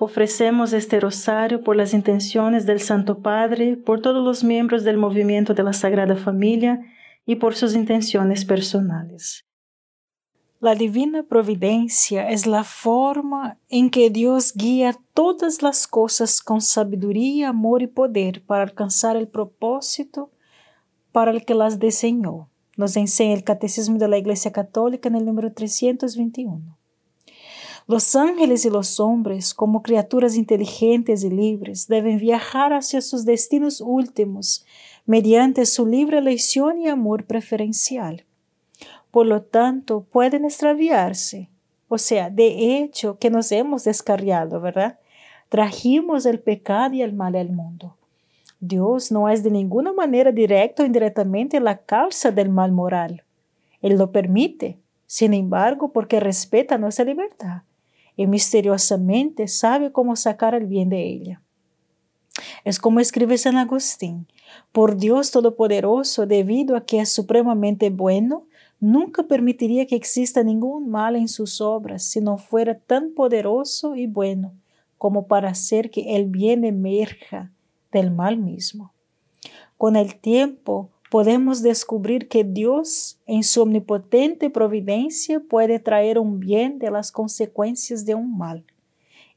Ofrecemos este rosario por las intenciones del Santo Padre, por todos los miembros del movimiento de la Sagrada Familia y por sus intenciones personales. La divina providencia es la forma en que Dios guía todas las cosas con sabiduría, amor y poder para alcanzar el propósito para el que las diseñó. Nos enseña el Catecismo de la Iglesia Católica en el número 321. Los ángeles y los hombres, como criaturas inteligentes y libres, deben viajar hacia sus destinos últimos mediante su libre elección y amor preferencial. Por lo tanto, pueden extraviarse. O sea, de hecho, que nos hemos descarriado, ¿verdad? Trajimos el pecado y el mal al mundo. Dios no es de ninguna manera directa o indirectamente la causa del mal moral. Él lo permite, sin embargo, porque respeta nuestra libertad y misteriosamente sabe cómo sacar el bien de ella. Es como escribe San Agustín, por Dios Todopoderoso, debido a que es supremamente bueno, nunca permitiría que exista ningún mal en sus obras si no fuera tan poderoso y bueno como para hacer que el bien emerja del mal mismo. Con el tiempo, podemos descubrir que Dios, en su omnipotente providencia, puede traer un bien de las consecuencias de un mal,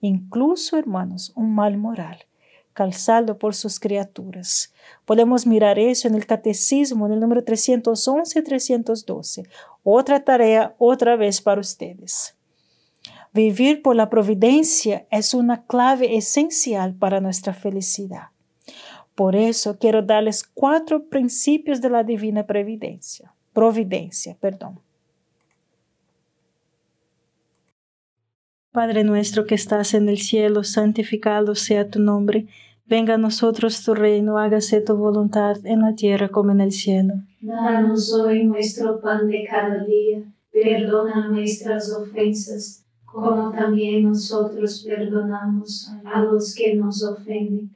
incluso, hermanos, un mal moral, calzado por sus criaturas. Podemos mirar eso en el Catecismo, en el número 311 y 312. Otra tarea, otra vez para ustedes. Vivir por la providencia es una clave esencial para nuestra felicidad. Por eso quiero darles cuatro principios de la divina previdencia, providencia, perdón. Padre nuestro que estás en el cielo, santificado sea tu nombre. Venga a nosotros tu reino, hágase tu voluntad en la tierra como en el cielo. Danos hoy nuestro pan de cada día, perdona nuestras ofensas, como también nosotros perdonamos a los que nos ofenden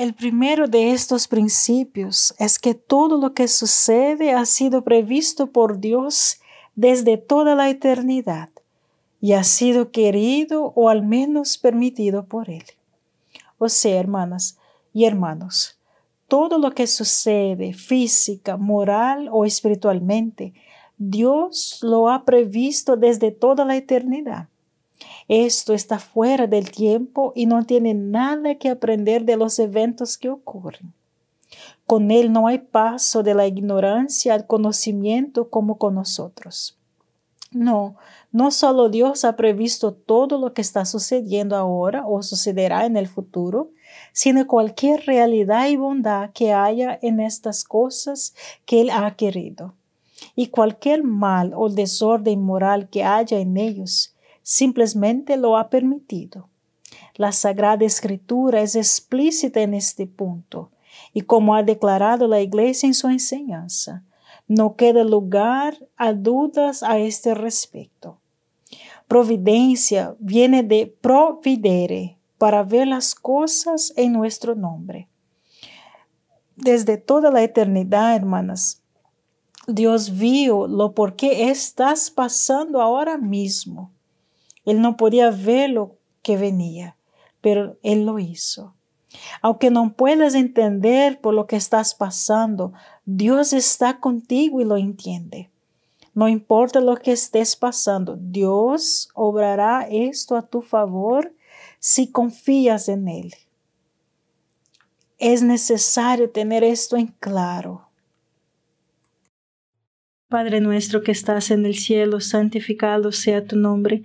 El primero de estos principios es que todo lo que sucede ha sido previsto por Dios desde toda la eternidad y ha sido querido o al menos permitido por Él. O sea, hermanas y hermanos, todo lo que sucede física, moral o espiritualmente Dios lo ha previsto desde toda la eternidad. Esto está fuera del tiempo y no tiene nada que aprender de los eventos que ocurren. Con Él no hay paso de la ignorancia al conocimiento como con nosotros. No, no solo Dios ha previsto todo lo que está sucediendo ahora o sucederá en el futuro, sino cualquier realidad y bondad que haya en estas cosas que Él ha querido y cualquier mal o desorden moral que haya en ellos, simplemente lo ha permitido. La Sagrada Escritura es explícita en este punto, y como ha declarado la Iglesia en su enseñanza, no queda lugar a dudas a este respecto. Providencia viene de providere, para ver las cosas en nuestro nombre. Desde toda la eternidad, hermanas, Dios vio lo por qué estás pasando ahora mismo. Él no podía ver lo que venía, pero Él lo hizo. Aunque no puedas entender por lo que estás pasando, Dios está contigo y lo entiende. No importa lo que estés pasando, Dios obrará esto a tu favor si confías en Él. Es necesario tener esto en claro. Padre nuestro que estás en el cielo, santificado sea tu nombre.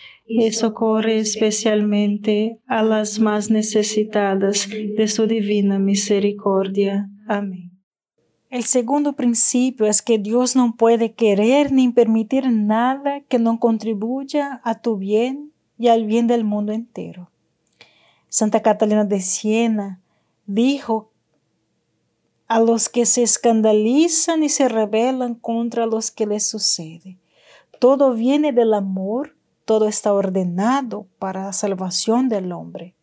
y socorre especialmente a las más necesitadas de su divina misericordia. Amén. El segundo principio es que Dios no puede querer ni permitir nada que no contribuya a tu bien y al bien del mundo entero. Santa Catalina de Siena dijo a los que se escandalizan y se rebelan contra los que les sucede. Todo viene del amor, todo está ordenado para la salvación del hombre.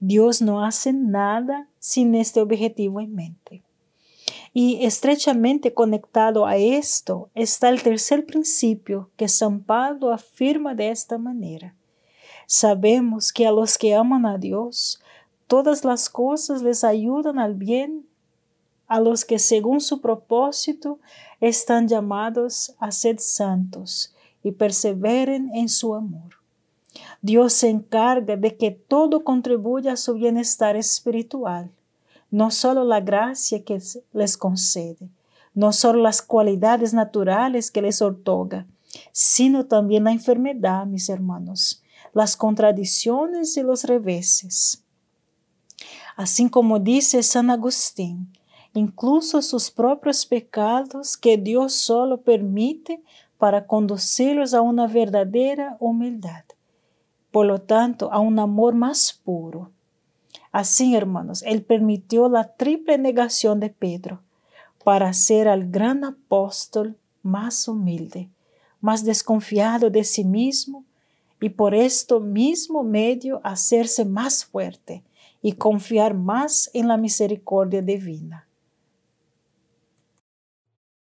Dios no hace nada sin este objetivo en mente. Y estrechamente conectado a esto está el tercer principio que San Pablo afirma de esta manera. Sabemos que a los que aman a Dios, todas las cosas les ayudan al bien, a los que según su propósito están llamados a ser santos y perseveren en su amor. Dios se encarga de que todo contribuya a su bienestar espiritual no solo la gracia que les concede, no solo las cualidades naturales que les otorga, sino también la enfermedad, mis hermanos, las contradicciones y los reveses. Así como dice San Agustín, incluso sus propios pecados que Dios solo permite para conducirlos a una verdadera humildad, por lo tanto a un amor más puro Así, hermanos, Él permitió la triple negación de Pedro para ser al gran apóstol más humilde, más desconfiado de sí mismo y por esto mismo medio hacerse más fuerte y confiar más en la misericordia divina.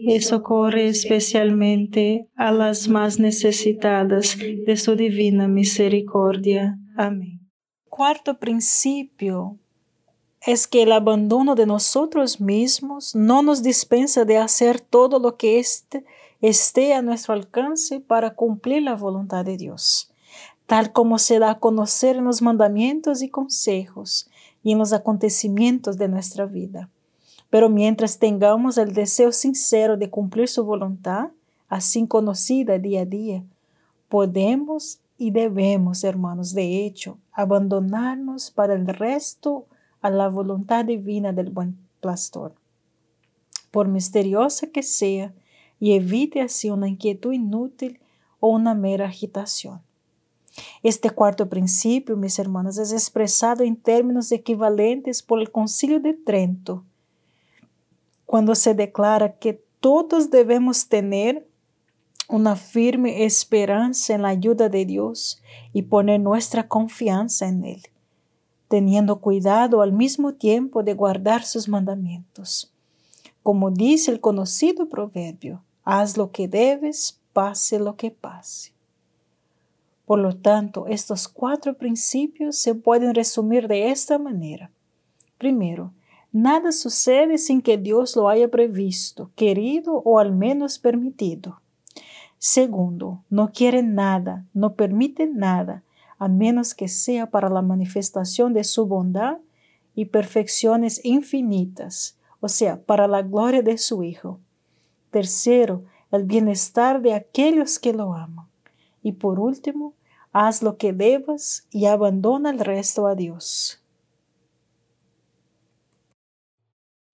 y socorre especialmente a las más necesitadas de su divina misericordia. Amén. Cuarto principio es que el abandono de nosotros mismos no nos dispensa de hacer todo lo que este esté a nuestro alcance para cumplir la voluntad de Dios, tal como se da a conocer en los mandamientos y consejos y en los acontecimientos de nuestra vida. Pero mientras tengamos el deseo sincero de cumplir su voluntad, así conocida día a día, podemos y debemos, hermanos, de hecho, abandonarnos para el resto a la voluntad divina del buen pastor. Por misteriosa que sea, y evite así una inquietud inútil o una mera agitación. Este cuarto principio, mis hermanos, es expresado en términos equivalentes por el Concilio de Trento, cuando se declara que todos debemos tener una firme esperanza en la ayuda de Dios y poner nuestra confianza en Él, teniendo cuidado al mismo tiempo de guardar sus mandamientos. Como dice el conocido proverbio, haz lo que debes, pase lo que pase. Por lo tanto, estos cuatro principios se pueden resumir de esta manera. Primero, Nada sucede sin que Dios lo haya previsto, querido o al menos permitido. Segundo, no quiere nada, no permite nada, a menos que sea para la manifestación de su bondad y perfecciones infinitas, o sea, para la gloria de su Hijo. Tercero, el bienestar de aquellos que lo aman. Y por último, haz lo que debas y abandona el resto a Dios.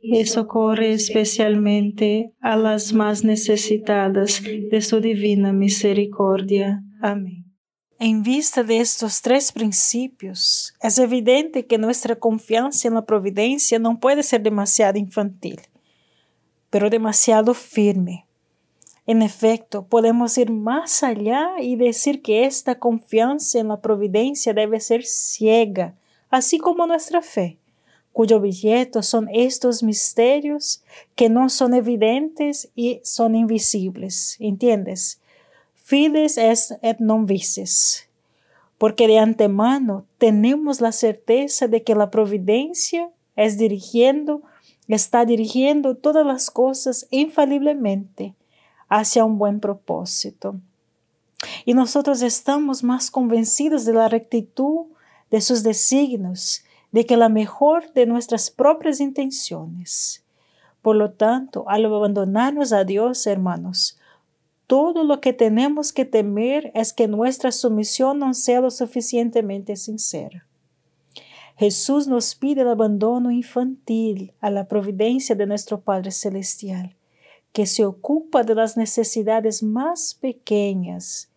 y socorre especialmente a las más necesitadas de su divina misericordia. Amén. En vista de estos tres principios, es evidente que nuestra confianza en la providencia no puede ser demasiado infantil, pero demasiado firme. En efecto, podemos ir más allá y decir que esta confianza en la providencia debe ser ciega, así como nuestra fe, cuyo objeto son estos misterios que no son evidentes y son invisibles. ¿Entiendes? Fides est et non vices. Porque de antemano tenemos la certeza de que la providencia es dirigiendo, está dirigiendo todas las cosas infaliblemente hacia un buen propósito. Y nosotros estamos más convencidos de la rectitud de sus designios, de que la mejor de nuestras propias intenciones. Por lo tanto, al abandonarnos a Dios, hermanos, todo lo que tenemos que temer es que nuestra sumisión no sea lo suficientemente sincera. Jesús nos pide el abandono infantil a la providencia de nuestro Padre Celestial, que se ocupa de las necesidades más pequeñas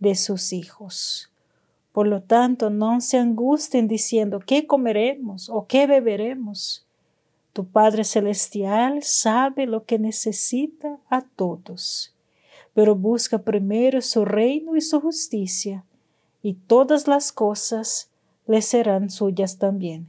de sus hijos. Por lo tanto, no se angustien diciendo qué comeremos o qué beberemos. Tu Padre Celestial sabe lo que necesita a todos pero busca primero su reino y su justicia, y todas las cosas le serán suyas también.